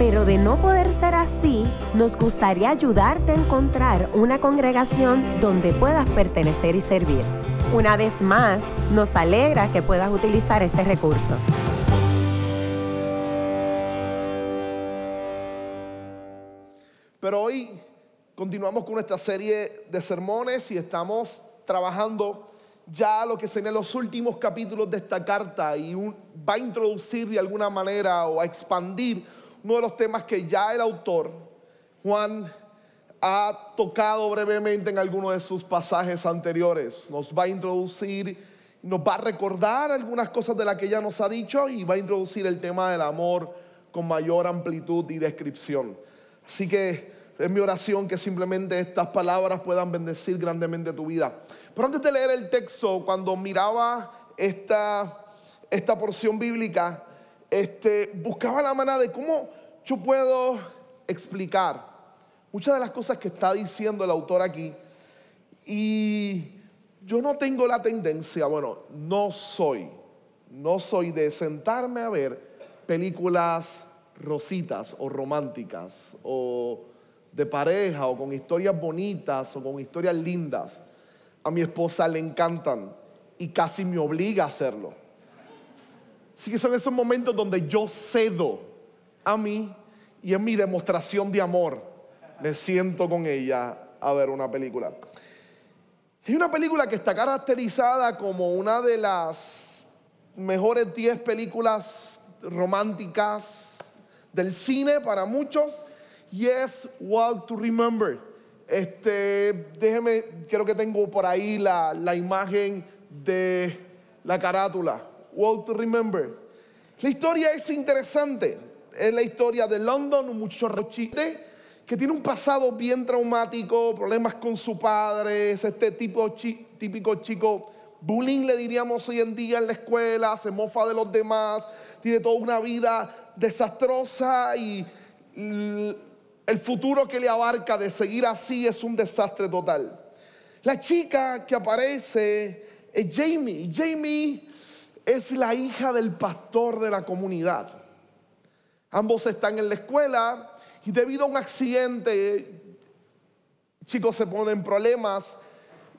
pero de no poder ser así, nos gustaría ayudarte a encontrar una congregación donde puedas pertenecer y servir. Una vez más, nos alegra que puedas utilizar este recurso. Pero hoy continuamos con nuestra serie de sermones y estamos trabajando ya lo que serían los últimos capítulos de esta carta y va a introducir de alguna manera o a expandir uno de los temas que ya el autor, Juan, ha tocado brevemente en algunos de sus pasajes anteriores. Nos va a introducir, nos va a recordar algunas cosas de las que ya nos ha dicho y va a introducir el tema del amor con mayor amplitud y descripción. Así que es mi oración que simplemente estas palabras puedan bendecir grandemente tu vida. Pero antes de leer el texto, cuando miraba esta, esta porción bíblica, este, buscaba la manera de cómo yo puedo explicar muchas de las cosas que está diciendo el autor aquí. Y yo no tengo la tendencia, bueno, no soy, no soy de sentarme a ver películas rositas o románticas o de pareja o con historias bonitas o con historias lindas, a mi esposa le encantan y casi me obliga a hacerlo. Así que son esos momentos donde yo cedo a mí y en mi demostración de amor me siento con ella a ver una película. Es una película que está caracterizada como una de las mejores 10 películas románticas del cine para muchos Yes, Walk to Remember. Este, déjeme, creo que tengo por ahí la, la imagen de la carátula. Walk to Remember. La historia es interesante. Es la historia de London, un muchacho que tiene un pasado bien traumático, problemas con su padre, es este tipo típico chico bullying le diríamos hoy en día en la escuela, se mofa de los demás, tiene toda una vida desastrosa y el futuro que le abarca de seguir así es un desastre total. La chica que aparece es Jamie. Jamie es la hija del pastor de la comunidad. Ambos están en la escuela y debido a un accidente, chicos se ponen problemas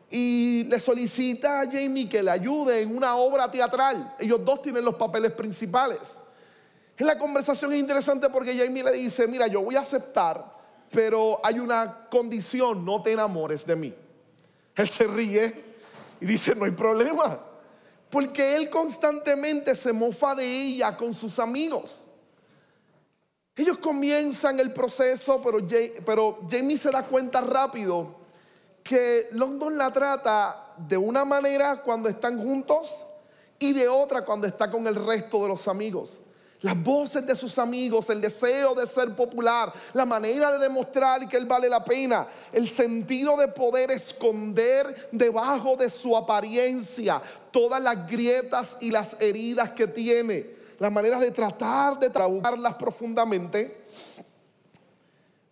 y le solicita a Jamie que le ayude en una obra teatral. Ellos dos tienen los papeles principales. En la conversación es interesante porque Jamie le dice, mira, yo voy a aceptar, pero hay una condición, no te enamores de mí. Él se ríe y dice, no hay problema, porque él constantemente se mofa de ella con sus amigos. Ellos comienzan el proceso, pero, Jamie se da cuenta rápido que London la trata de una manera cuando están juntos y de otra cuando está con el resto de los amigos las voces de sus amigos, el deseo de ser popular, la manera de demostrar que él vale la pena, el sentido de poder esconder debajo de su apariencia todas las grietas y las heridas que tiene, la manera de tratar de trabajarlas profundamente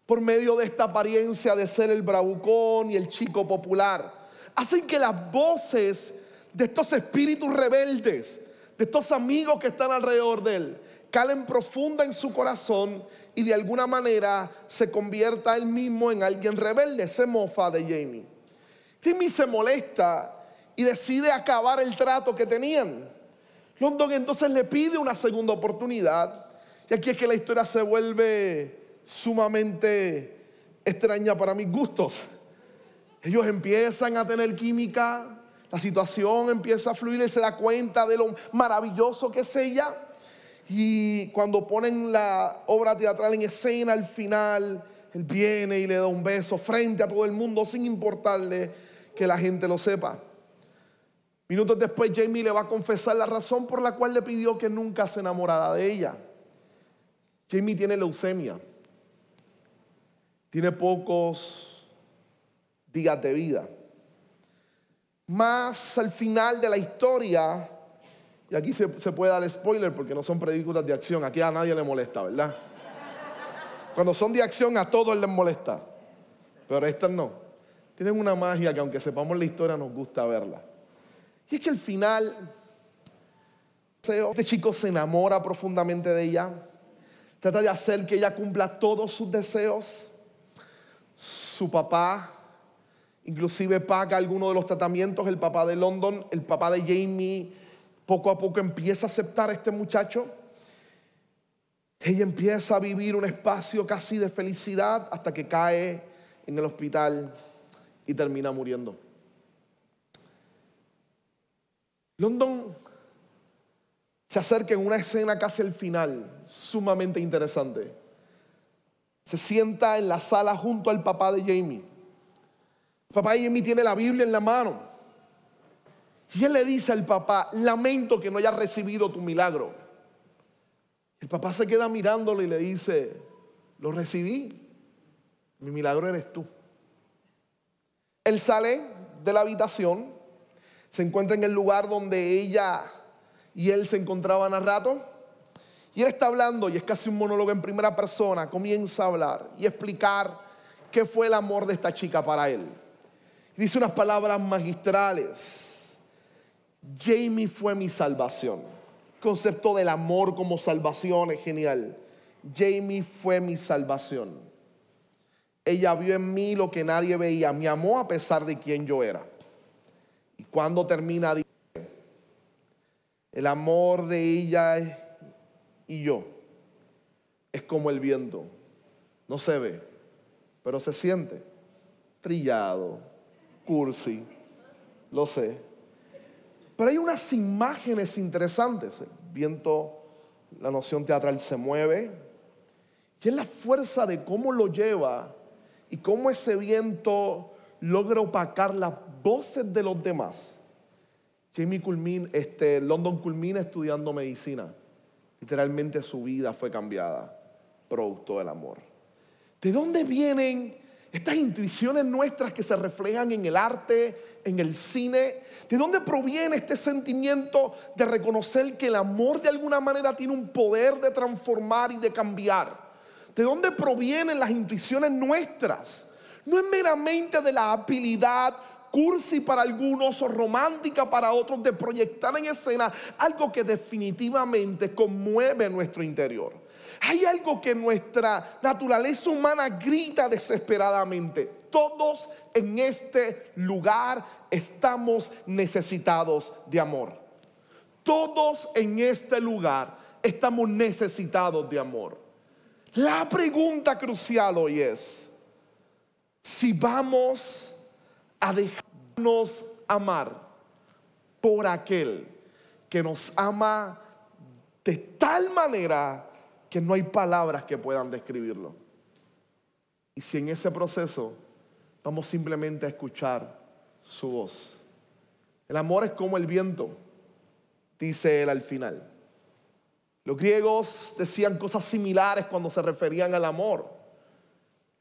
por medio de esta apariencia de ser el bravucón y el chico popular. Hacen que las voces de estos espíritus rebeldes, de estos amigos que están alrededor de él, calen profunda en su corazón y de alguna manera se convierta él mismo en alguien rebelde, se mofa de Jamie. Jamie se molesta y decide acabar el trato que tenían. London entonces le pide una segunda oportunidad y aquí es que la historia se vuelve sumamente extraña para mis gustos. Ellos empiezan a tener química, la situación empieza a fluir y se da cuenta de lo maravilloso que es ella. Y cuando ponen la obra teatral en escena al final, él viene y le da un beso frente a todo el mundo sin importarle que la gente lo sepa. Minutos después Jamie le va a confesar la razón por la cual le pidió que nunca se enamorara de ella. Jamie tiene leucemia. Tiene pocos días de vida. más al final de la historia, y aquí se, puede dar spoiler porque no son películas de acción, aquí a nadie le molesta, ¿verdad? Cuando son de acción a todos les molesta, pero estas no. Tienen una magia que aunque sepamos la historia nos gusta verla. Y es que al final, este chico se enamora profundamente de ella, trata de hacer que ella cumpla todos sus deseos. Su papá inclusive paga algunos de los tratamientos, el papá de London, el papá de Jamie, poco a poco empieza a aceptar a este muchacho. Ella empieza a vivir un espacio casi de felicidad hasta que cae en el hospital y termina muriendo. London se acerca en una escena casi al final, sumamente interesante. Se sienta en la sala junto al papá de Jamie. El papá de Jamie tiene la Biblia en la mano. Y él le dice al papá, lamento que no hayas recibido tu milagro. El papá se queda mirándolo y le dice, lo recibí, mi milagro eres tú. Él sale de la habitación, se encuentra en el lugar donde ella y él se encontraban a rato. Y él está hablando, y es casi un monólogo en primera persona, comienza a hablar y explicar qué fue el amor de esta chica para él. Dice unas palabras magistrales. Jamie fue mi salvación. concepto del amor como salvación es genial. Jamie fue mi salvación. Ella vio en mí lo que nadie veía. Me amó a pesar de quien yo era. Y cuando termina, el amor de ella y yo es como el viento. No se ve, pero se siente. Trillado, cursi, lo sé. Pero hay unas imágenes interesantes. El viento, la noción teatral se mueve. Y es la fuerza de cómo lo lleva y cómo ese viento logra opacar las voces de los demás. Jamie culmina, este, London culmina estudiando medicina. Literalmente su vida fue cambiada, producto del amor. ¿De dónde vienen estas intuiciones nuestras que se reflejan en el arte, en el cine? ¿De dónde proviene este sentimiento de reconocer que el amor de alguna manera tiene un poder de transformar y de cambiar? ¿De dónde provienen las intuiciones nuestras? No es meramente de la habilidad cursi para algunos o romántica para otros de proyectar en escena algo que definitivamente conmueve nuestro interior. Hay algo que nuestra naturaleza humana grita desesperadamente. Todos en este lugar estamos necesitados de amor. Todos en este lugar estamos necesitados de amor. La pregunta crucial hoy es, si vamos a dejarnos amar por aquel que nos ama de tal manera que no hay palabras que puedan describirlo. Y si en ese proceso vamos simplemente a escuchar su voz. El amor es como el viento, dice él al final. Los griegos decían cosas similares cuando se referían al amor.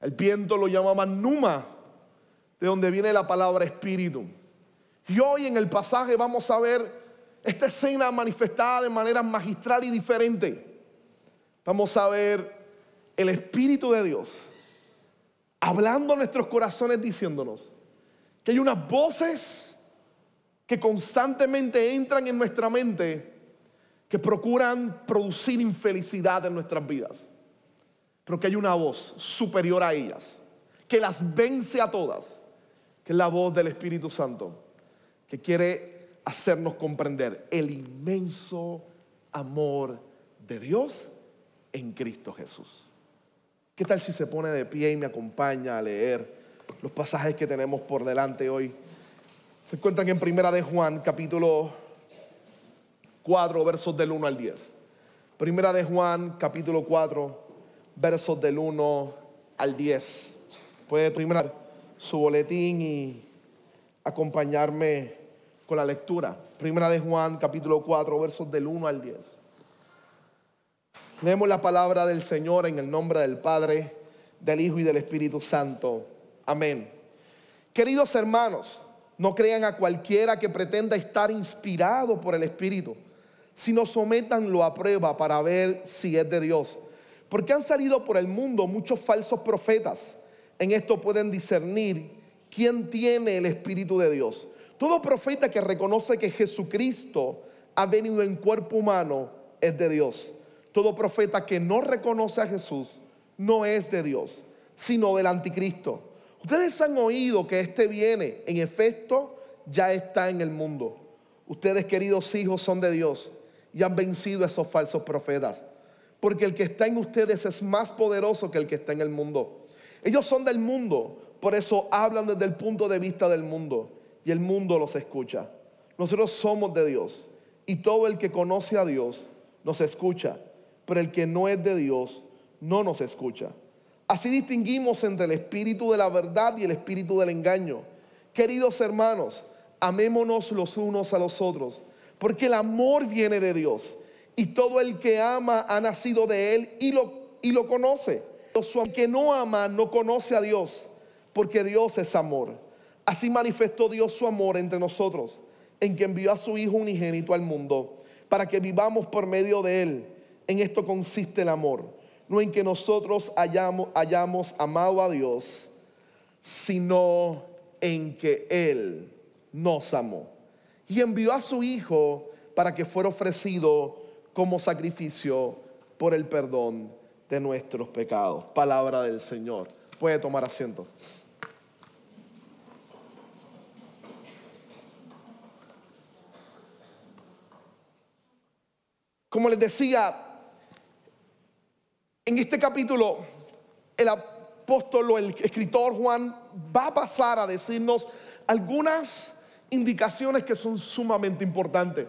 El viento lo llamaban numa, de donde viene la palabra espíritu. Y hoy en el pasaje vamos a ver esta escena manifestada de manera magistral y diferente. Vamos a ver el Espíritu de Dios hablando a nuestros corazones diciéndonos, que hay unas voces que constantemente entran en nuestra mente que procuran producir infelicidad en nuestras vidas. Pero que hay una voz superior a ellas, que las vence a todas, que es la voz del Espíritu Santo, que quiere hacernos comprender el inmenso amor de Dios en Cristo Jesús. ¿Qué tal si se pone de pie y me acompaña a leer? los pasajes que tenemos por delante hoy. Se encuentran en Primera de Juan, capítulo 4, versos del 1 al 10. Primera de Juan, capítulo 4, versos del 1 al 10. Puede tomar su boletín y acompañarme con la lectura. Primera de Juan, capítulo 4, versos del 1 al 10. Leemos la palabra del Señor en el nombre del Padre, del Hijo y del Espíritu Santo. Amén. Queridos hermanos, No crean a cualquiera que pretenda estar inspirado por el Espíritu, sino sométanlo a prueba para ver si es de Dios. Porque han salido por el mundo muchos falsos profetas. En esto pueden discernir quién tiene el Espíritu de Dios. Todo profeta que reconoce que Jesucristo ha venido en cuerpo humano es de Dios. Todo profeta que no reconoce a Jesús no es de Dios, sino del anticristo. Ustedes han oído que este viene, en efecto, ya está en el mundo. Ustedes, queridos hijos, son de Dios y han vencido a esos falsos profetas. Porque el que está en ustedes es más poderoso que el que está en el mundo. Ellos son del mundo, por eso hablan desde el punto de vista del mundo y el mundo los escucha. Nosotros somos de Dios y todo el que conoce a Dios nos escucha, pero el que no es de Dios no nos escucha. Así distinguimos entre el espíritu de la verdad y el espíritu del engaño. Queridos hermanos, amémonos los unos a los otros, porque el amor viene de Dios y todo el que ama ha nacido de él y lo, y lo conoce. El que no ama no conoce a Dios, porque Dios es amor. Así manifestó Dios su amor entre nosotros, en que envió a su Hijo unigénito al mundo, para que vivamos por medio de él. En esto consiste el amor no en que nosotros hayamos, amado a Dios, sino en que Él nos amó. Y envió a su Hijo para que fuera ofrecido como sacrificio por el perdón de nuestros pecados. Palabra del Señor. Puede tomar asiento. Como les decía, en este capítulo, el apóstol o el escritor Juan va a pasar a decirnos algunas indicaciones que son sumamente importantes.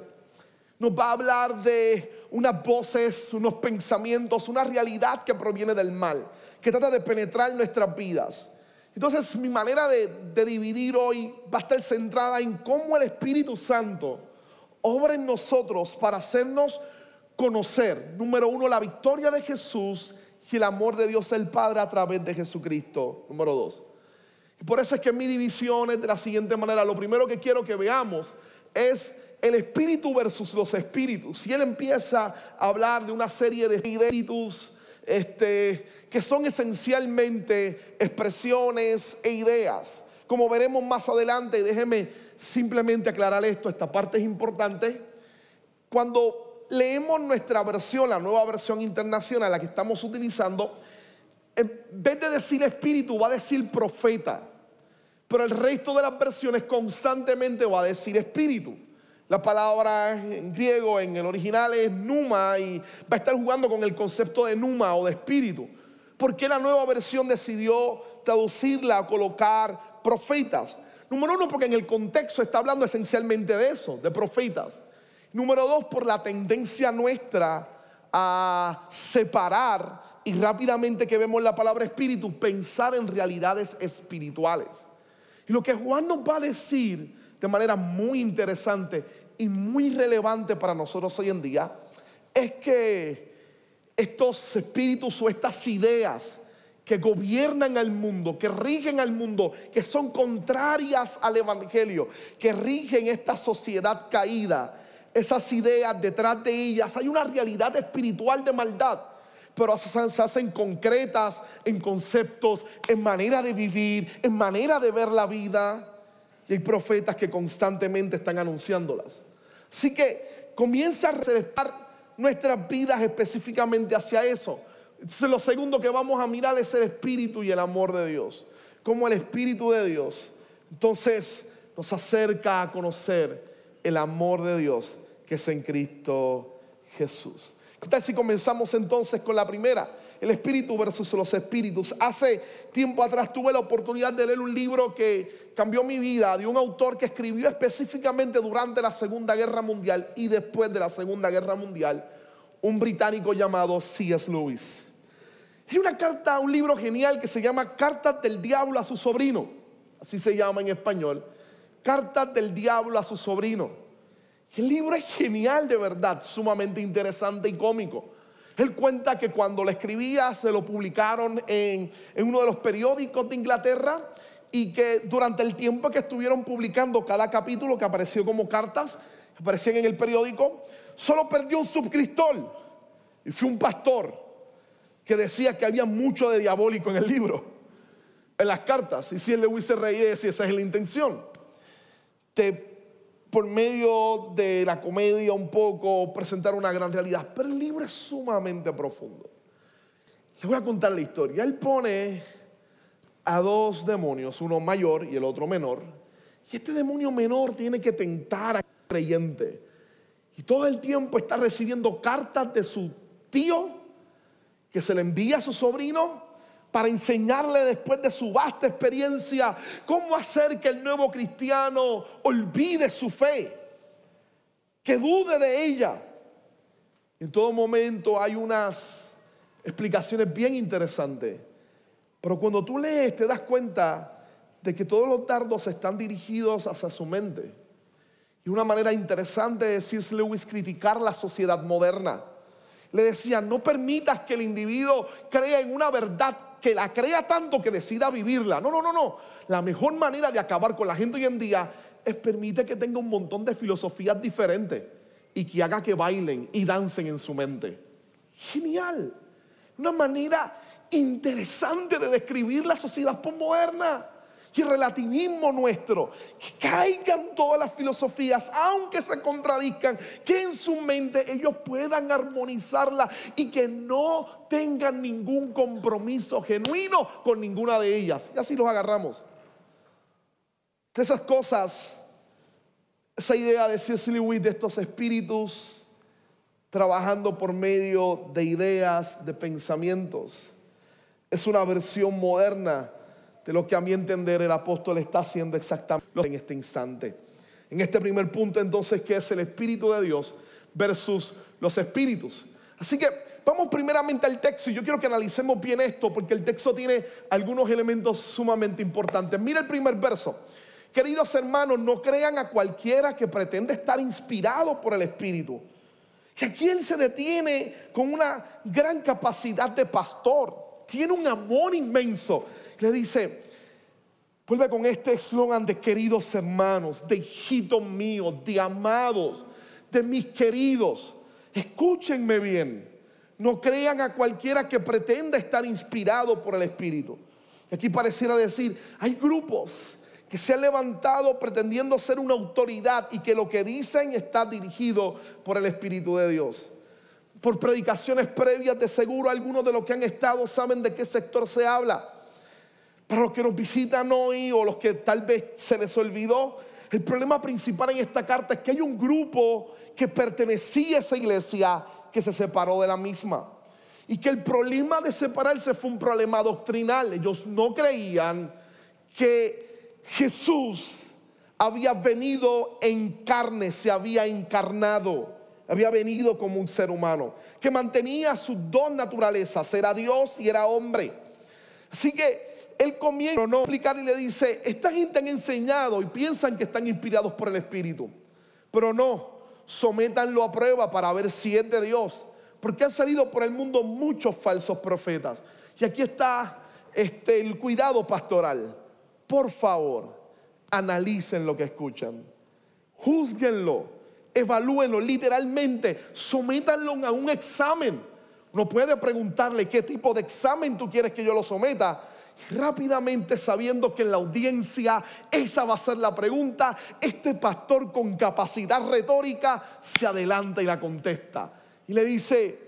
Nos va a hablar de unas voces, unos pensamientos, una realidad que proviene del mal, que trata de penetrar nuestras vidas. Entonces mi manera de, de, dividir hoy va a estar centrada en cómo el Espíritu Santo obra en nosotros para hacernos conocer, número uno, la victoria de Jesús y el amor de Dios el Padre a través de Jesucristo, número dos. Y por eso es que mi división es de la siguiente manera. Lo primero que quiero que veamos es el espíritu versus los espíritus. Si él empieza a hablar de una serie de espíritus este, que son esencialmente expresiones e ideas, como veremos más adelante, y déjeme simplemente aclarar esto, esta parte es importante. Cuando leemos nuestra versión, la nueva versión internacional, la que estamos utilizando, en vez de decir espíritu, va a decir profeta. Pero el resto de las versiones constantemente va a decir espíritu. La palabra en griego, en el original, es numa y va a estar jugando con el concepto de numa o de espíritu. ¿Por qué la nueva versión decidió traducirla, colocar profetas? Número uno, porque en el contexto está hablando esencialmente de eso, de profetas. Número dos, por la tendencia nuestra a separar y rápidamente que vemos la palabra espíritu, pensar en realidades espirituales. Y lo que Juan nos va a decir de manera muy interesante y muy relevante para nosotros hoy en día es que estos espíritus o estas ideas que gobiernan al mundo, que rigen al mundo, que son contrarias al Evangelio, que rigen esta sociedad caída, esas ideas, detrás de ellas hay una realidad espiritual de maldad, pero se hacen concretas en conceptos, en manera de vivir, en manera de ver la vida. Y hay profetas que constantemente están anunciándolas. Así que comienza a receptar nuestras vidas específicamente hacia eso. Entonces, lo segundo que vamos a mirar es el espíritu y el amor de Dios. Como el espíritu de Dios. Entonces nos acerca a conocer el amor de Dios que es en Cristo Jesús. ¿Qué tal si comenzamos entonces con la primera? El espíritu versus los espíritus. Hace tiempo atrás tuve la oportunidad de leer un libro que cambió mi vida, de un autor que escribió específicamente durante la Segunda Guerra Mundial y después de la Segunda Guerra Mundial, un británico llamado C.S. Lewis. Hay una carta, un libro genial que se llama Cartas del Diablo a su sobrino, así se llama en español. Cartas del Diablo a su sobrino. El libro es genial de verdad, sumamente interesante y cómico. Él cuenta que cuando lo escribía se lo publicaron en, uno de los periódicos de Inglaterra y que durante el tiempo que estuvieron publicando cada capítulo que apareció como cartas, aparecían en el periódico, solo perdió un suscriptor y fue un pastor que decía que había mucho de diabólico en el libro, en las cartas. Y si él le hubiese reído, si esa es la intención. Te, por medio de la comedia un poco presentar una gran realidad. Pero el libro es sumamente profundo. Les voy a contar la historia. Él pone a dos demonios, uno mayor y el otro menor. Y este demonio menor tiene que tentar al creyente. Y todo el tiempo está recibiendo cartas de su tío que se le envía a su sobrino para enseñarle después de su vasta experiencia cómo hacer que el nuevo cristiano olvide su fe, que dude de ella. En todo momento hay unas explicaciones bien interesantes, pero cuando tú lees te das cuenta de que todos los dardos están dirigidos hacia su mente. Y una manera interesante de C.S. Lewis criticar la sociedad moderna. Le decía, no permitas que el individuo crea en una verdad que la crea tanto que decida vivirla. No, no, no, no. La mejor manera de acabar con la gente hoy en día es permitir que tenga un montón de filosofías diferentes y que haga que bailen y dancen en su mente. Genial. Una manera interesante de describir la sociedad postmoderna el relativismo nuestro, que caigan todas las filosofías, aunque se contradizcan, que en su mente ellos puedan armonizarla y que no tengan ningún compromiso genuino con ninguna de ellas. Y así los agarramos. De esas cosas, esa idea de C.S. Lewis de estos espíritus trabajando por medio de ideas, de pensamientos, es una versión moderna de lo que a mi entender el apóstol está haciendo exactamente en este instante. En este primer punto entonces, que es el Espíritu de Dios versus los espíritus. Así que vamos primeramente al texto y yo quiero que analicemos bien esto porque el texto tiene algunos elementos sumamente importantes. Mira el primer verso. Queridos hermanos, no crean a cualquiera que pretende estar inspirado por el Espíritu. Y aquí se detiene con una gran capacidad de pastor. Tiene un amor inmenso le dice, vuelve con este eslogan de queridos hermanos, de hijitos míos, de amados, de mis queridos. Escúchenme bien. No crean a cualquiera que pretenda estar inspirado por el Espíritu. Aquí pareciera decir, hay grupos que se han levantado pretendiendo ser una autoridad y que lo que dicen está dirigido por el Espíritu de Dios. Por predicaciones previas, de seguro algunos de los que han estado saben de qué sector se habla. Para los que nos visitan hoy o los que tal vez se les olvidó, el problema principal en esta carta es que hay un grupo que pertenecía a esa iglesia que se separó de la misma. Y que el problema de separarse fue un problema doctrinal. Ellos no creían que Jesús había venido en carne, se había encarnado, había venido como un ser humano, que mantenía sus dos naturalezas, era Dios y era hombre. Así que él comienza a explicar y le dice, esta gente han enseñado y piensan que están inspirados por el Espíritu, pero no, sométanlo a prueba para ver si es de Dios, porque han salido por el mundo muchos falsos profetas. Y aquí está este, el cuidado pastoral. Por favor, analicen lo que escuchan, juzguenlo, evalúenlo literalmente, sométanlo a un examen. No puede preguntarle qué tipo de examen tú quieres que yo lo someta rápidamente sabiendo que en la audiencia esa va a ser la pregunta, este pastor con capacidad retórica se adelanta y la contesta. Y le dice,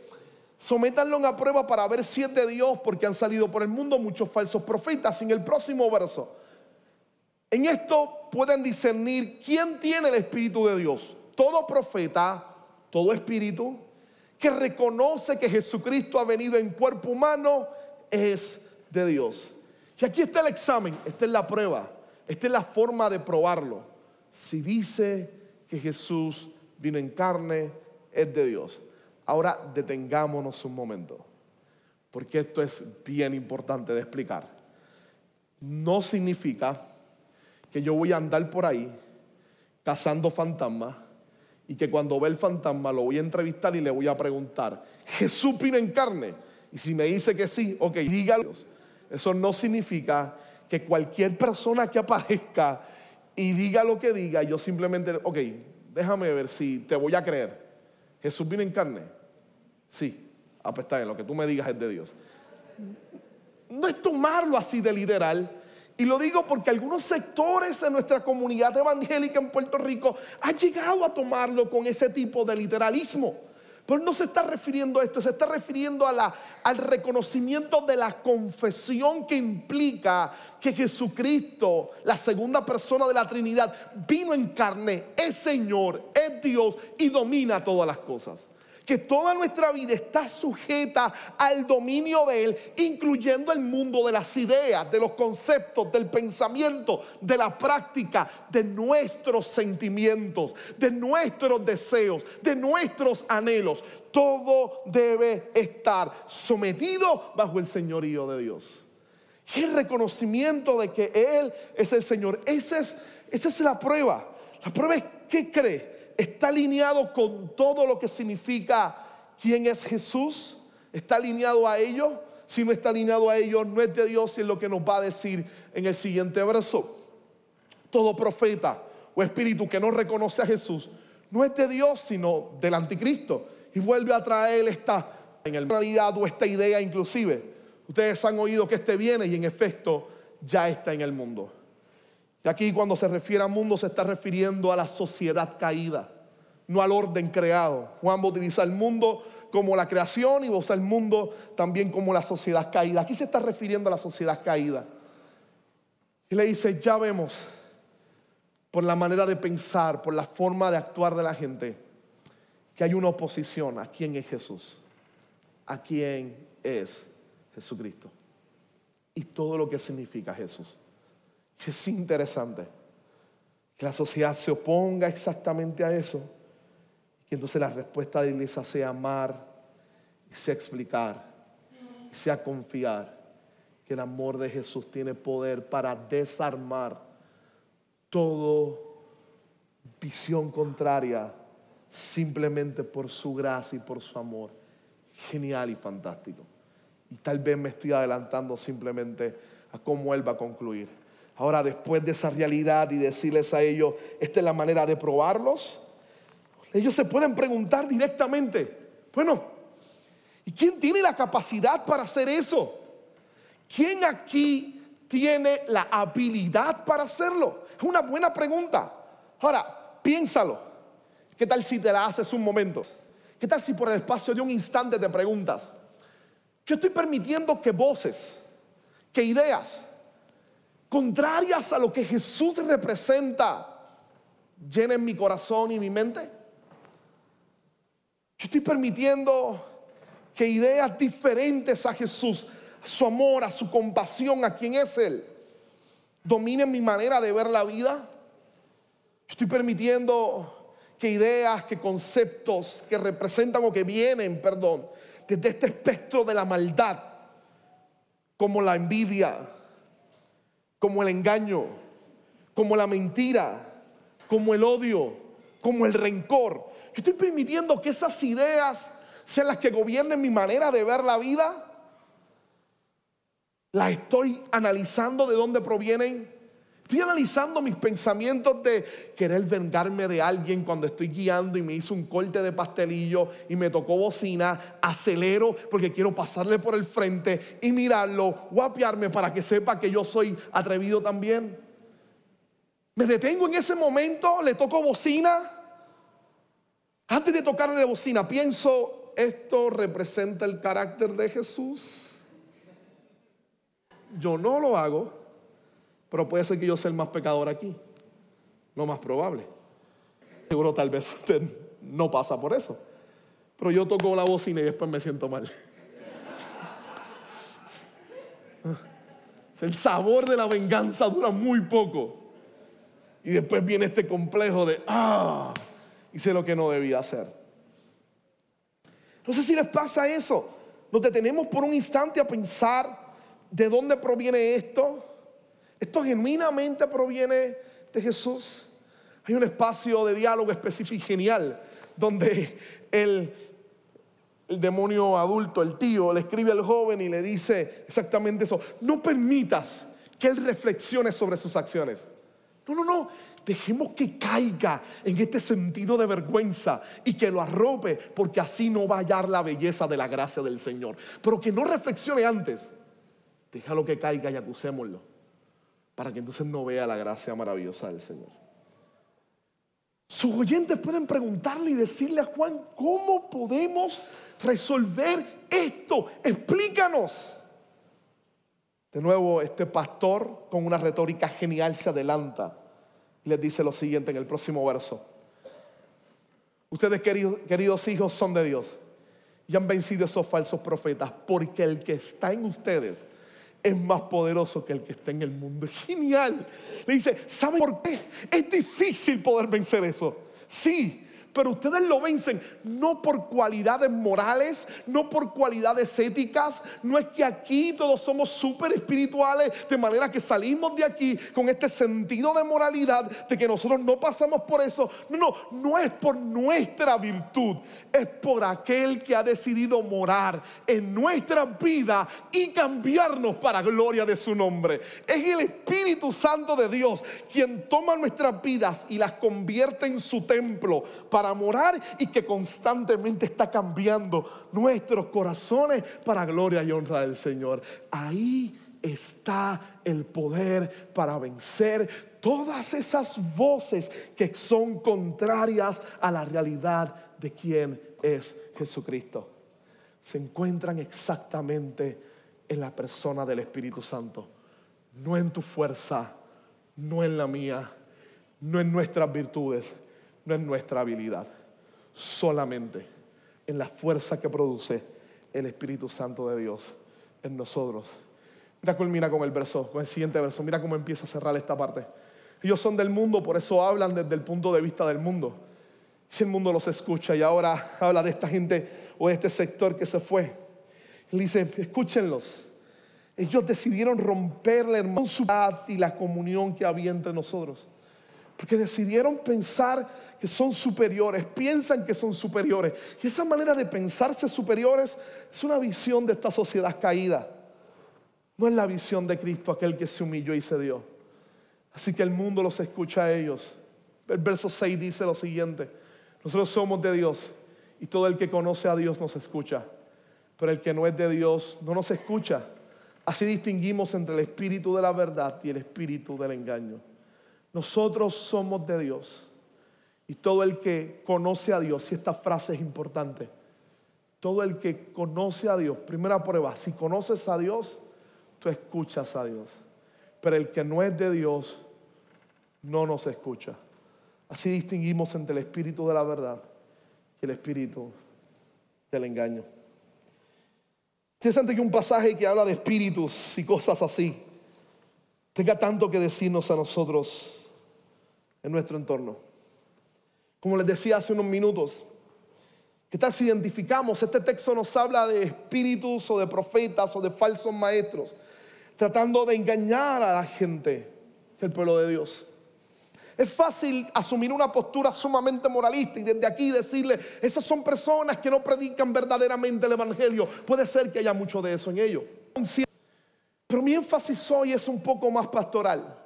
sométanlo a prueba para ver si es de Dios, porque han salido por el mundo muchos falsos profetas. En el próximo verso, en esto pueden discernir quién tiene el Espíritu de Dios. Todo profeta, todo espíritu, que reconoce que Jesucristo ha venido en cuerpo humano, es de Dios. Y aquí está el examen, esta es la prueba, esta es la forma de probarlo. Si dice que Jesús vino en carne, es de Dios. Ahora detengámonos un momento, porque esto es bien importante de explicar. No significa que yo voy a andar por ahí cazando fantasmas y que cuando ve el fantasma lo voy a entrevistar y le voy a preguntar, ¿Jesús vino en carne? Y si me dice que sí, ok, dígalo. Eso no significa que cualquier persona que aparezca y diga lo que diga, yo simplemente, ok, déjame ver si te voy a creer. Jesús vino en carne. Sí, apestar en lo que tú me digas es de Dios. No es tomarlo así de literal. Y lo digo porque algunos sectores de nuestra comunidad evangélica en Puerto Rico han llegado a tomarlo con ese tipo de literalismo. Pero no se está refiriendo a esto, se está refiriendo al reconocimiento de la confesión que implica que Jesucristo, la segunda persona de la Trinidad, vino en carne, es Señor, es Dios y domina todas las cosas que toda nuestra vida está sujeta al dominio de Él, incluyendo el mundo de las ideas, de los conceptos, del pensamiento, de la práctica, de nuestros sentimientos, de nuestros deseos, de nuestros anhelos. Todo debe estar sometido bajo el señorío de Dios. Y el reconocimiento de que Él es el Señor. Esa es, esa es la prueba. La prueba es qué cree está alineado con todo lo que significa quién es Jesús, está alineado a ello. Si no está alineado a ello, no es de Dios y es lo que nos va a decir en el siguiente verso. Todo profeta o espíritu que no reconoce a Jesús no es de Dios, sino del anticristo. Y vuelve a traer esta en el realidad o esta idea inclusive. Ustedes han oído que este viene y en efecto ya está en el mundo. Y aquí cuando se refiere a mundo se está refiriendo a la sociedad caída, no al orden creado. Juan va a utilizar el mundo como la creación y va a usar el mundo también como la sociedad caída. Aquí se está refiriendo a la sociedad caída. Y le dice, ya vemos por la manera de pensar, por la forma de actuar de la gente, que hay una oposición a quién es Jesús, a quién es Jesucristo y todo lo que significa Jesús. Es interesante que la sociedad se oponga exactamente a eso. Y entonces la respuesta de iglesia sea amar, sea explicar, sea confiar que el amor de Jesús tiene poder para desarmar toda visión contraria simplemente por su gracia y por su amor. Genial y fantástico. Y tal vez me estoy adelantando simplemente a cómo Él va a concluir. Ahora, después de esa realidad y decirles a ellos, esta es la manera de probarlos, ellos se pueden preguntar directamente, bueno, ¿y quién tiene la capacidad para hacer eso? ¿Quién aquí tiene la habilidad para hacerlo? Es una buena pregunta. Ahora, piénsalo. ¿Qué tal si te la haces un momento? ¿Qué tal si por el espacio de un instante te preguntas? Yo estoy permitiendo que voces, que ideas, contrarias a lo que Jesús representa llenen mi corazón y mi mente? Yo estoy permitiendo que ideas diferentes a Jesús, a su amor, a su compasión, a quien es Él, dominen mi manera de ver la vida. Yo estoy permitiendo que ideas, que conceptos que representan o que vienen, perdón, desde este espectro de la maldad, como la envidia, como el engaño, como la mentira, como el odio, como el rencor. Yo estoy permitiendo que esas ideas sean las que gobiernen mi manera de ver la vida. Las estoy analizando de dónde provienen Estoy analizando mis pensamientos de querer vengarme de alguien cuando estoy guiando y me hizo un corte de pastelillo y me tocó bocina. Acelero porque quiero pasarle por el frente y mirarlo, guapiarme para que sepa que yo soy atrevido también. Me detengo en ese momento, le toco bocina. Antes de tocarle bocina, pienso, esto representa el carácter de Jesús. Yo no lo hago. Pero puede ser que yo sea el más pecador aquí. Lo más probable. Seguro tal vez usted no pasa por eso. Pero yo toco la bocina y después me siento mal. El sabor de la venganza dura muy poco. Y después viene este complejo de, ah, hice lo que no debía hacer. No sé si les pasa eso. Nos detenemos por un instante a pensar de dónde proviene esto. Esto genuinamente proviene de Jesús. Hay un espacio de diálogo específico y genial donde el, demonio adulto, el tío, le escribe al joven y le dice exactamente eso. No permitas que Él reflexione sobre sus acciones. No, no, no. Dejemos que caiga en este sentido de vergüenza y que lo arrope, porque así no va a hallar la belleza de la gracia del Señor. Pero que no reflexione antes. Déjalo que caiga y acusémoslo, para que entonces no vea la gracia maravillosa del Señor. Sus oyentes pueden preguntarle y decirle a Juan, ¿cómo podemos resolver esto? Explícanos. De nuevo, este pastor con una retórica genial se adelanta y les dice lo siguiente en el próximo verso. Ustedes, queridos, queridos hijos, son de Dios y han vencido esos falsos profetas, porque el que está en ustedes es más poderoso que el que está en el mundo. Genial. Le dice, ¿saben por qué? Es difícil poder vencer eso. Sí, pero ustedes lo vencen no por cualidades morales, no por cualidades éticas. No es que aquí todos somos súper espirituales, de manera que salimos de aquí con este sentido de moralidad, de que nosotros no pasamos por eso. No, no, no es por nuestra virtud, es por aquel que ha decidido morar en nuestra vida y cambiarnos para gloria de su nombre. Es el Espíritu Santo de Dios quien toma nuestras vidas y las convierte en su templo para morar y que constantemente está cambiando nuestros corazones para gloria y honra del Señor. Ahí está el poder para vencer todas esas voces que son contrarias a la realidad de quién es Jesucristo. Se encuentran exactamente en la persona del Espíritu Santo, no en tu fuerza, no en la mía, no en nuestras virtudes, no en nuestra habilidad, solamente en la fuerza que produce el Espíritu Santo de Dios en nosotros. Mira, culmina con el verso, con el siguiente verso. Mira cómo empieza a cerrar esta parte. Ellos son del mundo, por eso hablan desde el punto de vista del mundo. Y el mundo los escucha y ahora habla de esta gente o de este sector que se fue. Él dice, escúchenlos. Ellos decidieron romper la hermandad y la comunión que había entre nosotros. Porque decidieron pensar que son superiores, piensan que son superiores. Y esa manera de pensarse superiores es una visión de esta sociedad caída. No es la visión de Cristo, aquel que se humilló y se dio. Así que el mundo los escucha a ellos. El verso 6 dice lo siguiente. Nosotros somos de Dios y todo el que conoce a Dios nos escucha. Pero el que no es de Dios no nos escucha. Así distinguimos entre el espíritu de la verdad y el espíritu del engaño. Nosotros somos de Dios. Y todo el que conoce a Dios, y esta frase es importante, todo el que conoce a Dios, primera prueba, si conoces a Dios, tú escuchas a Dios. Pero el que no es de Dios, no nos escucha. Así distinguimos entre el espíritu de la verdad y el espíritu del engaño. Interesante que un pasaje que habla de espíritus y cosas así tenga tanto que decirnos a nosotros en nuestro entorno. Como les decía hace unos minutos, ¿qué tal si identificamos? Este texto nos habla de espíritus o de profetas o de falsos maestros, tratando de engañar a la gente del pueblo de Dios. Es fácil asumir una postura sumamente moralista y desde aquí decirle, esas son personas que no predican verdaderamente el Evangelio. Puede ser que haya mucho de eso en ellos. Pero mi énfasis hoy es un poco más pastoral.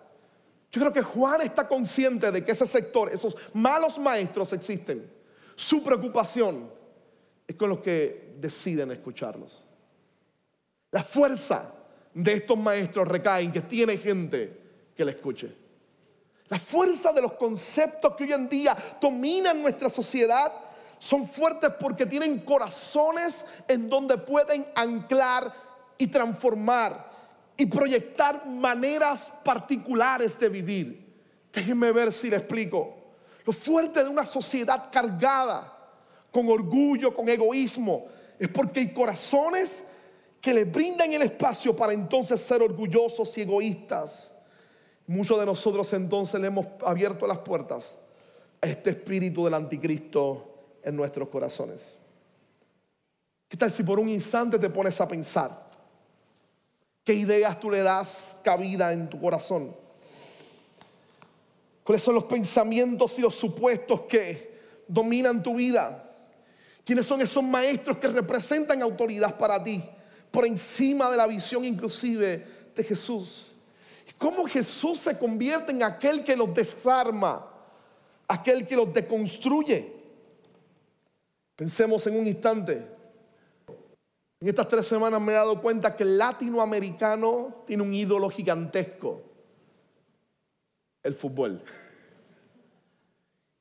Yo creo que Juan está consciente de que ese sector, esos malos maestros existen. Su preocupación es con los que deciden escucharlos. La fuerza de estos maestros recae en que tiene gente que le escuche. La fuerza de los conceptos que hoy en día dominan nuestra sociedad son fuertes porque tienen corazones en donde pueden anclar y transformar y proyectar maneras particulares de vivir. Déjenme ver si le explico. Lo fuerte de una sociedad cargada con orgullo, con egoísmo, es porque hay corazones que le brindan el espacio para entonces ser orgullosos y egoístas. Muchos de nosotros entonces le hemos abierto las puertas a este espíritu del anticristo en nuestros corazones. ¿Qué tal si por un instante te pones a pensar? ¿Qué ideas tú le das cabida en tu corazón? ¿Cuáles son los pensamientos y los supuestos que dominan tu vida? ¿Quiénes son esos maestros que representan autoridad para ti por encima de la visión inclusive de Jesús? cómo Jesús se convierte en aquel que los desarma, aquel que los deconstruye. Pensemos en un instante. En estas tres semanas me he dado cuenta que el latinoamericano tiene un ídolo gigantesco, el fútbol.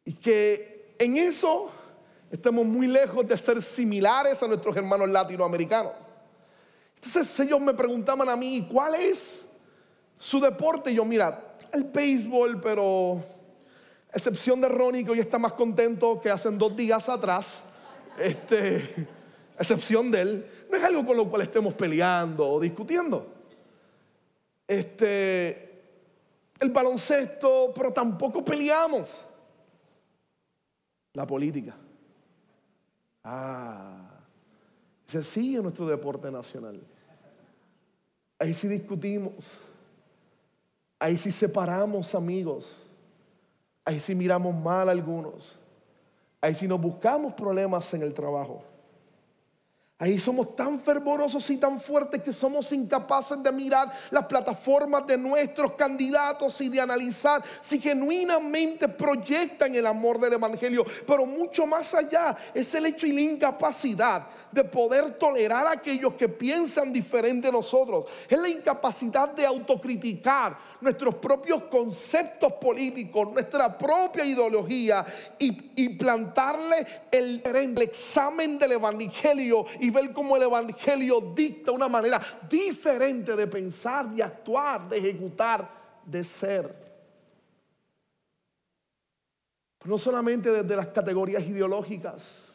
Y que en eso estamos muy lejos de ser similares a nuestros hermanos latinoamericanos. Entonces ellos me preguntaban a mí, ¿cuál es su deporte? Y yo, mira, el béisbol, pero excepción de Ronnie, que hoy está más contento que hace dos días atrás, este, excepción de él, no es algo con lo cual estemos peleando o discutiendo. Este, el baloncesto, pero tampoco peleamos. La política. Ah, sí es nuestro deporte nacional. Ahí sí discutimos. Ahí sí separamos amigos. Ahí sí miramos mal a algunos. Ahí sí nos buscamos problemas en el trabajo. Ahí somos tan fervorosos y tan fuertes que somos incapaces de mirar las plataformas de nuestros candidatos y de analizar si genuinamente proyectan el amor del Evangelio. Pero mucho más allá es el hecho y la incapacidad de poder tolerar a aquellos que piensan diferente de nosotros. Es la incapacidad de autocriticar nuestros propios conceptos políticos, nuestra propia ideología y, plantarle el, el examen del Evangelio y ver cómo el Evangelio dicta una manera diferente de pensar, de actuar, de ejecutar, de ser. No solamente desde las categorías ideológicas.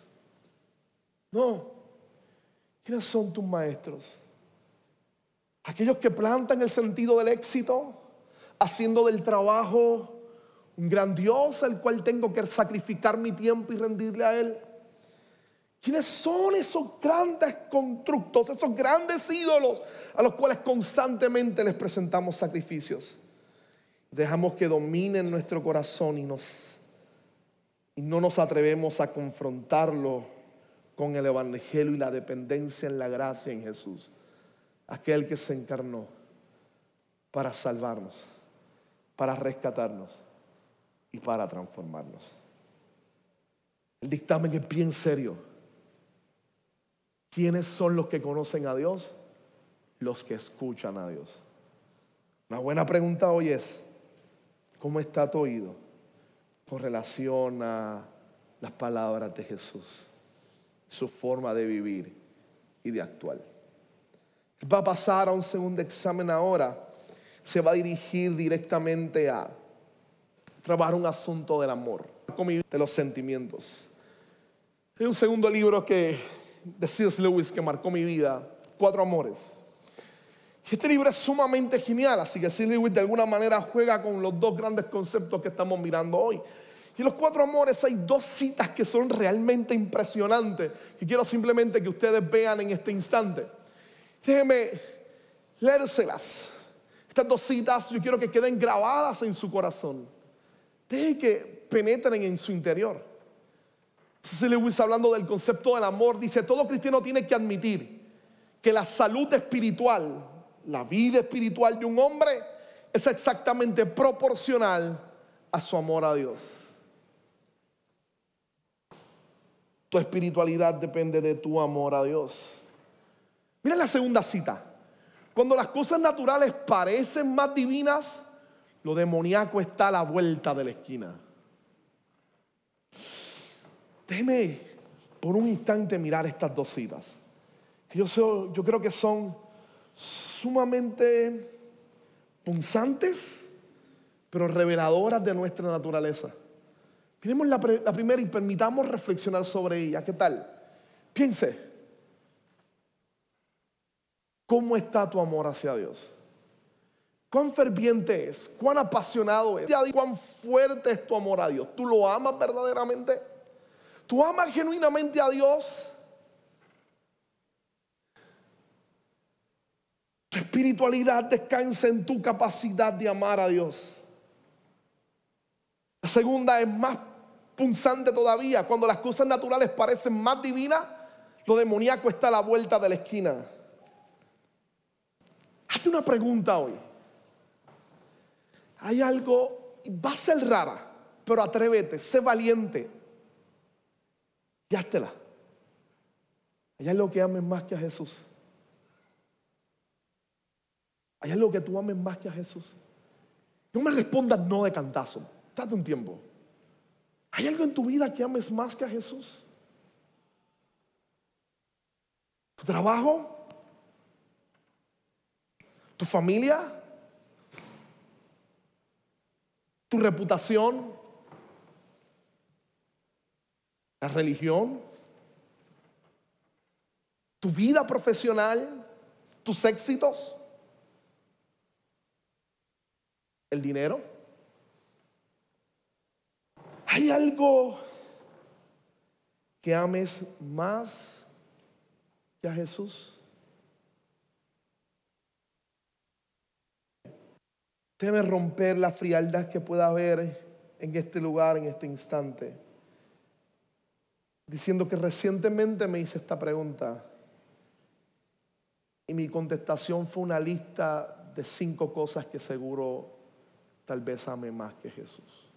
No. ¿Quiénes son tus maestros? Aquellos que plantan el sentido del éxito haciendo del trabajo un gran Dios al cual tengo que sacrificar mi tiempo y rendirle a Él. ¿Quiénes son esos grandes constructos, esos grandes ídolos a los cuales constantemente les presentamos sacrificios? Dejamos que dominen nuestro corazón y, nos, y no nos atrevemos a confrontarlo con el Evangelio y la dependencia en la gracia en Jesús, aquel que se encarnó para salvarnos para rescatarnos y para transformarnos. El dictamen es bien serio. ¿Quiénes son los que conocen a Dios? Los que escuchan a Dios. Una buena pregunta hoy es, ¿cómo está tu oído con relación a las palabras de Jesús? Su forma de vivir y de actuar. Va a pasar a un segundo examen ahora se va a dirigir directamente a trabajar un asunto del amor, de los sentimientos. Hay un segundo libro que de C.S. Lewis que marcó mi vida, Cuatro Amores. Y este libro es sumamente genial, así que C.S. Lewis de alguna manera juega con los dos grandes conceptos que estamos mirando hoy. Y los cuatro amores hay dos citas que son realmente impresionantes, que quiero simplemente que ustedes vean en este instante. Déjenme leérselas. Estas dos citas yo quiero que queden grabadas en su corazón. Deje que penetren en su interior. Se Lewis hablando del concepto del amor, dice, todo cristiano tiene que admitir que la salud espiritual, la vida espiritual de un hombre es exactamente proporcional a su amor a Dios. Tu espiritualidad depende de tu amor a Dios. Mira la segunda cita. Cuando las cosas naturales parecen más divinas, lo demoníaco está a la vuelta de la esquina. Déjeme por un instante mirar estas dos citas. yo, yo creo que son sumamente punzantes, pero reveladoras de nuestra naturaleza. Miremos la, la primera y permitamos reflexionar sobre ella. ¿Qué tal? Piense. ¿Cómo está tu amor hacia Dios? ¿Cuán ferviente es? ¿Cuán apasionado es? ¿Cuán fuerte es tu amor a Dios? ¿Tú lo amas verdaderamente? ¿Tú amas genuinamente a Dios? Tu espiritualidad descansa en tu capacidad de amar a Dios. La segunda es más punzante todavía. Cuando las cosas naturales parecen más divinas, lo demoníaco está a la vuelta de la esquina. Hazte una pregunta hoy. hay algo, va a ser rara, pero atrévete, sé valiente. Y háztela. Hay algo que ames más que a Jesús. Hay algo que tú ames más que a Jesús. No me respondas no de cantazo. Date un tiempo. ¿Hay algo en tu vida que ames más que a Jesús? ¿Tu trabajo? ¿Tu familia? ¿Tu reputación? ¿La religión? ¿Tu vida profesional? ¿Tus éxitos? ¿El dinero? ¿Hay algo que ames más que a Jesús? Debe romper la frialdad que pueda haber en este lugar, en este instante. Diciendo que recientemente me hice esta pregunta. Y mi contestación fue una lista de cinco cosas que seguro tal vez ame más que Jesús.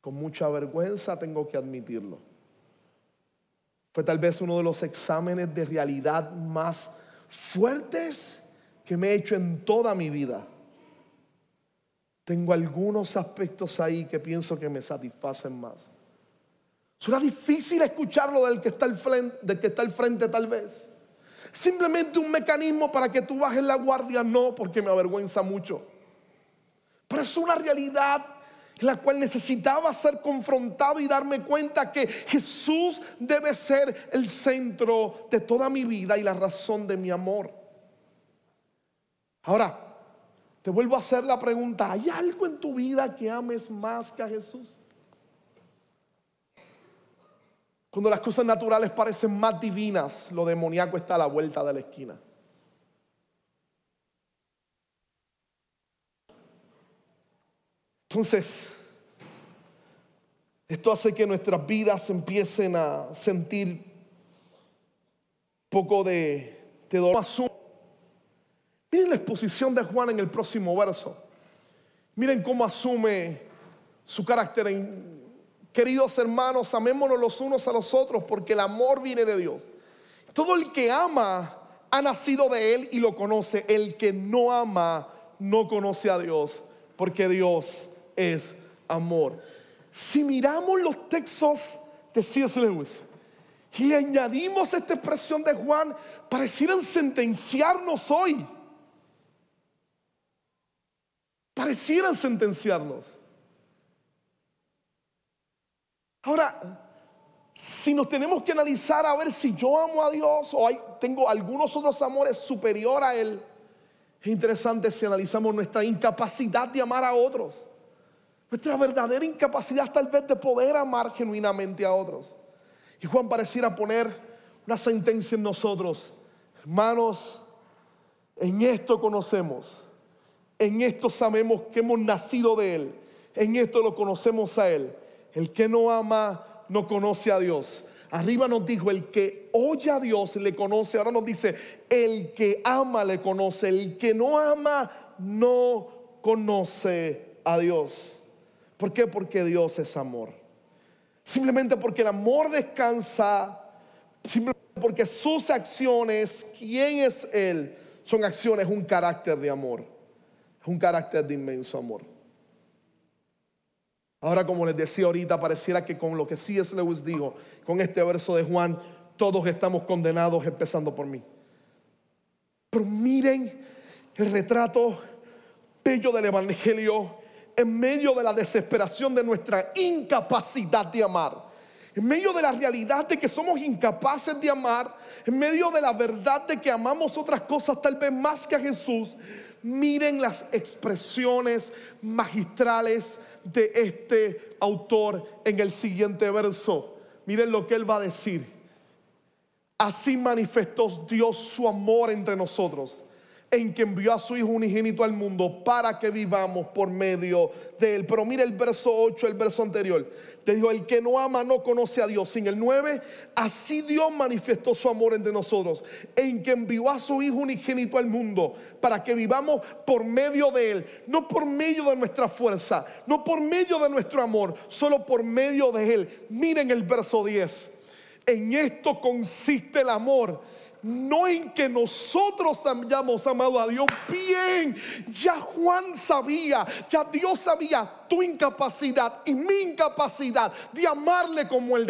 Con mucha vergüenza tengo que admitirlo. Fue tal vez uno de los exámenes de realidad más fuertes que me he hecho en toda mi vida. Tengo algunos aspectos ahí que pienso que me satisfacen más. Suena difícil escucharlo del que está al frente, del que está al frente tal vez. Simplemente un mecanismo para que tú bajes la guardia, no, porque me avergüenza mucho. Pero es una realidad en la cual necesitaba ser confrontado y darme cuenta que Jesús debe ser el centro de toda mi vida y la razón de mi amor. Ahora, te vuelvo a hacer la pregunta, ¿hay algo en tu vida que ames más que a Jesús? Cuando las cosas naturales parecen más divinas, lo demoníaco está a la vuelta de la esquina. Entonces, esto hace que nuestras vidas empiecen a sentir poco de, dolor. Miren la exposición de Juan en el próximo verso. Miren cómo asume su carácter. En, Queridos hermanos, amémonos los unos a los otros porque el amor viene de Dios. Todo el que ama ha nacido de Él y lo conoce. El que no ama no conoce a Dios porque Dios es amor. Si miramos los textos de C.S. Lewis y le añadimos esta expresión de Juan, parecieran sentenciarnos hoy. Parecieran sentenciarnos. Ahora, si nos tenemos que analizar a ver si yo amo a Dios o tengo algunos otros amores superior a Él, es interesante si analizamos nuestra incapacidad de amar a otros. Nuestra verdadera incapacidad tal vez de poder amar genuinamente a otros. Y Juan pareciera poner una sentencia en nosotros. Hermanos, en esto conocemos, en esto sabemos que hemos nacido de Él, en esto lo conocemos a Él. El que no ama no conoce a Dios. Arriba nos dijo, el que oye a Dios le conoce. Ahora nos dice, el que ama le conoce. El que no ama no conoce a Dios. ¿Por qué? Porque Dios es amor. Simplemente porque el amor descansa, simplemente porque sus acciones, quién es Él, son acciones, un carácter de amor, un carácter de inmenso amor. Ahora, como les decía ahorita, pareciera que con lo que C.S. Lewis dijo, con este verso de Juan, todos estamos condenados, empezando por mí. Pero miren el retrato bello del Evangelio en medio de la desesperación de nuestra incapacidad de amar. En medio de la realidad de que somos incapaces de amar, en medio de la verdad de que amamos otras cosas tal vez más que a Jesús, miren las expresiones magistrales de este autor en el siguiente verso. Miren lo que él va a decir. Así manifestó Dios su amor entre nosotros en que envió a su Hijo unigénito al mundo para que vivamos por medio de él. Pero mira el verso 8, el verso anterior. Te dijo, el que no ama no conoce a Dios. Sin el 9, así Dios manifestó su amor entre nosotros, en que envió a su Hijo unigénito al mundo para que vivamos por medio de él, no por medio de nuestra fuerza, no por medio de nuestro amor, solo por medio de él. Miren el verso 10. En esto consiste el amor no en que nosotros hayamos amado a Dios bien. Ya Juan sabía, ya Dios sabía tu incapacidad y mi incapacidad de amarle como Él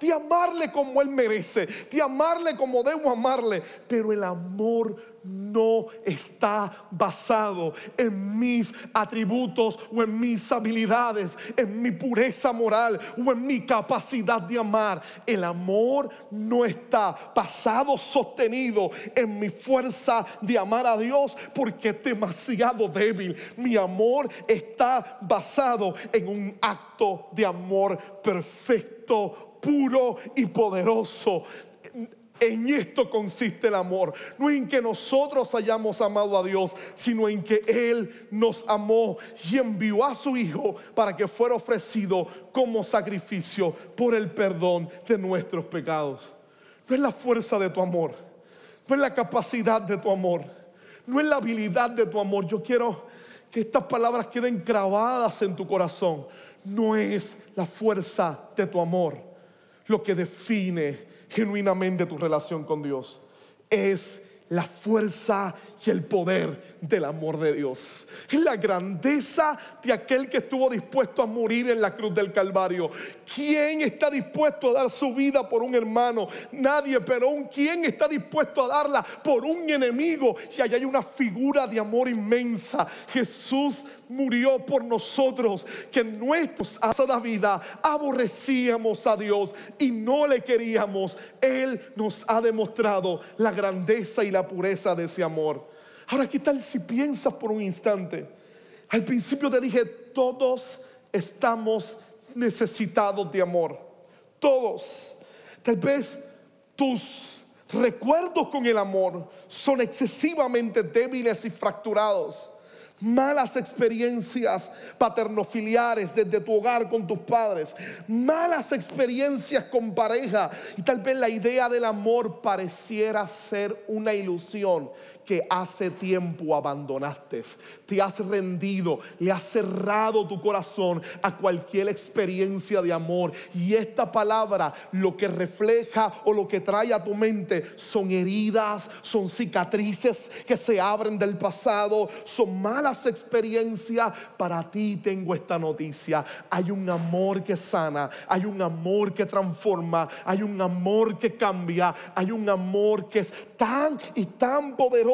de amarle como Él merece, de amarle como debo amarle. Pero el amor no está basado en mis atributos o en mis habilidades, en mi pureza moral o en mi capacidad de amar. El amor no está basado, sostenido en mi fuerza de amar a Dios porque es demasiado débil. Mi amor está basado en un acto de amor perfecto, puro y poderoso en esto consiste el amor. No en que nosotros hayamos amado a Dios, sino en que Él nos amó y envió a su Hijo para que fuera ofrecido como sacrificio por el perdón de nuestros pecados. No es la fuerza de tu amor, no es la capacidad de tu amor, no es la habilidad de tu amor. Yo quiero que estas palabras queden grabadas en tu corazón. No es la fuerza de tu amor lo que define genuinamente tu relación con Dios. Es la fuerza y el poder del amor de Dios. La grandeza de aquel que estuvo dispuesto a morir en la cruz del Calvario. ¿Quién está dispuesto a dar su vida por un hermano? Nadie, pero un quién está dispuesto a darla por un enemigo. Y allá hay una figura de amor inmensa. Jesús murió por nosotros, que en nuestra pasada vida aborrecíamos a Dios y no le queríamos. Él nos ha demostrado la grandeza y la pureza de ese amor. Ahora, ¿qué tal si piensas por un instante? Al principio te dije, todos estamos necesitados de amor. Todos. Tal vez tus recuerdos con el amor son excesivamente débiles y fracturados malas experiencias paternofiliares desde tu hogar con tus padres, malas experiencias con pareja y tal vez la idea del amor pareciera ser una ilusión que hace tiempo abandonaste. Te has rendido, le has cerrado tu corazón a cualquier experiencia de amor. Y esta palabra lo que refleja o lo que trae a tu mente son heridas, son cicatrices que se abren del pasado, son malas experiencias. Para ti tengo esta noticia. Hay un amor que sana, hay un amor que transforma, hay un amor que cambia, hay un amor que es tan y tan poderoso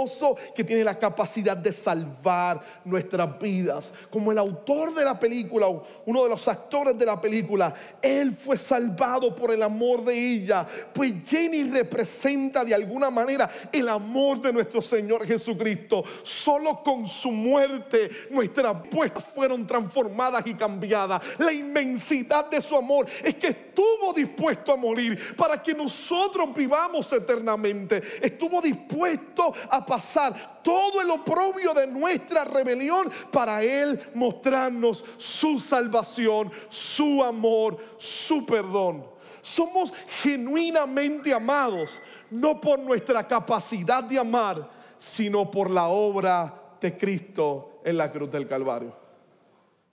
que tiene la capacidad de salvar nuestras vidas. Como el autor de la película, uno de los actores de la película, él fue salvado por el amor de ella. Pues Jenny representa de alguna manera el amor de nuestro Señor Jesucristo. Solo con su muerte nuestras puestas fueron transformadas y cambiadas. La inmensidad de su amor es que estuvo dispuesto a morir para que nosotros vivamos eternamente. Estuvo dispuesto a pasar todo el oprobio de nuestra rebelión para Él mostrarnos su salvación, su amor, su perdón. Somos genuinamente amados, no por nuestra capacidad de amar, sino por la obra de Cristo en la cruz del Calvario.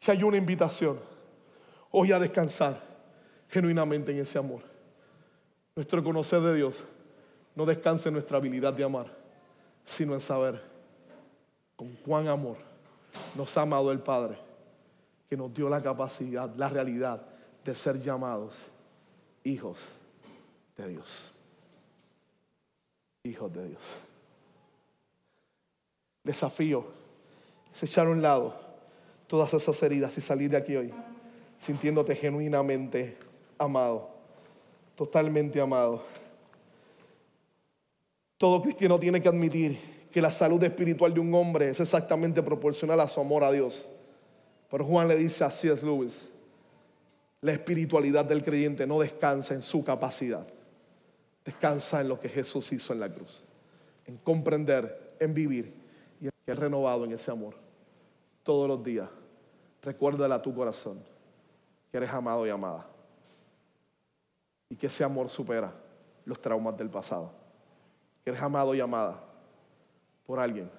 Y hay una invitación hoy a descansar genuinamente en ese amor. Nuestro conocer de Dios no descansa en nuestra habilidad de amar sino en saber con cuán amor nos ha amado el Padre, que nos dio la capacidad, la realidad de ser llamados hijos de Dios. Hijos de Dios. Desafío es echar a un lado todas esas heridas y salir de aquí hoy sintiéndote genuinamente amado, totalmente amado. Todo cristiano tiene que admitir que la salud espiritual de un hombre es exactamente proporcional a su amor a Dios. Pero Juan le dice a C.S. Lewis, la espiritualidad del creyente no descansa en su capacidad, descansa en lo que Jesús hizo en la cruz, en comprender en vivir y en renovado en ese amor. Todos los días, recuérdale a tu corazón que eres amado y amada. Y que ese amor supera los traumas del pasado. Que eres amado y amada por alguien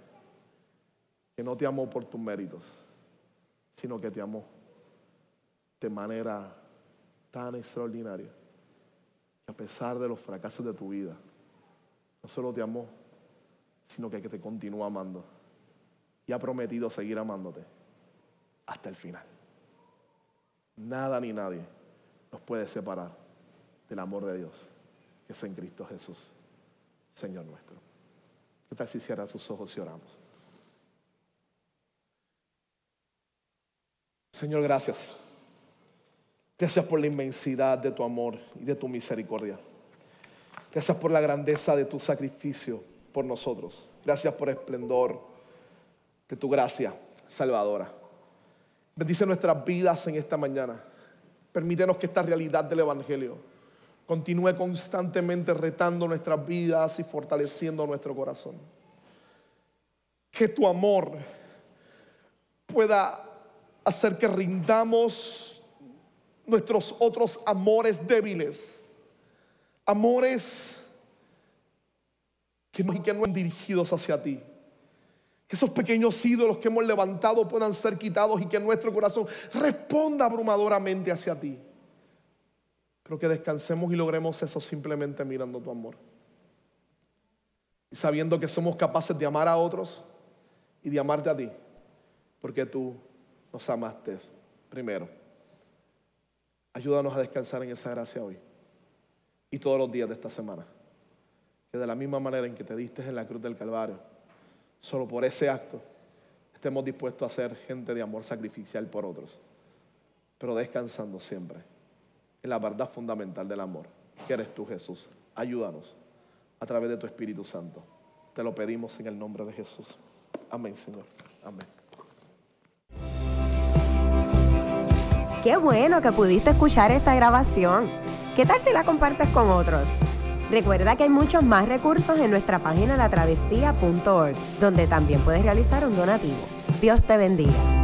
que no te amó por tus méritos, sino que te amó de manera tan extraordinaria que a pesar de los fracasos de tu vida, no solo te amó, sino que te continúa amando y ha prometido seguir amándote hasta el final. Nada ni nadie nos puede separar del amor de Dios que es en Cristo Jesús, Señor nuestro. ¿Qué tal si cierras sus ojos y oramos? Señor, gracias. Gracias por la inmensidad de tu amor y de tu misericordia. Gracias por la grandeza de tu sacrificio por nosotros. Gracias por el esplendor de tu gracia salvadora. Bendice nuestras vidas en esta mañana. Permítenos que esta realidad del Evangelio continúe constantemente retando nuestras vidas y fortaleciendo nuestro corazón. Que tu amor pueda hacer que rindamos nuestros otros amores débiles, amores que no, que no dirigidos hacia ti. Que esos pequeños ídolos que hemos levantado puedan ser quitados y que nuestro corazón responda abrumadoramente hacia ti. Pero que descansemos y logremos eso simplemente mirando tu amor. Y sabiendo que somos capaces de amar a otros y de amarte a ti. Porque tú nos amaste primero. Ayúdanos a descansar en esa gracia hoy y todos los días de esta semana. Que de la misma manera en que te diste en la cruz del Calvario, solo por ese acto, estemos dispuestos a ser gente de amor sacrificial por otros, pero descansando siempre en la verdad fundamental del amor, que eres tú Jesús. Ayúdanos a través de tu Espíritu Santo. Te lo pedimos en el nombre de Jesús. Amén, Señor. Amén. Qué bueno que pudiste escuchar esta grabación. ¿Qué tal si la compartes con otros? Recuerda que hay muchos más recursos en nuestra página latravesía.org, donde también puedes realizar un donativo. Dios te bendiga.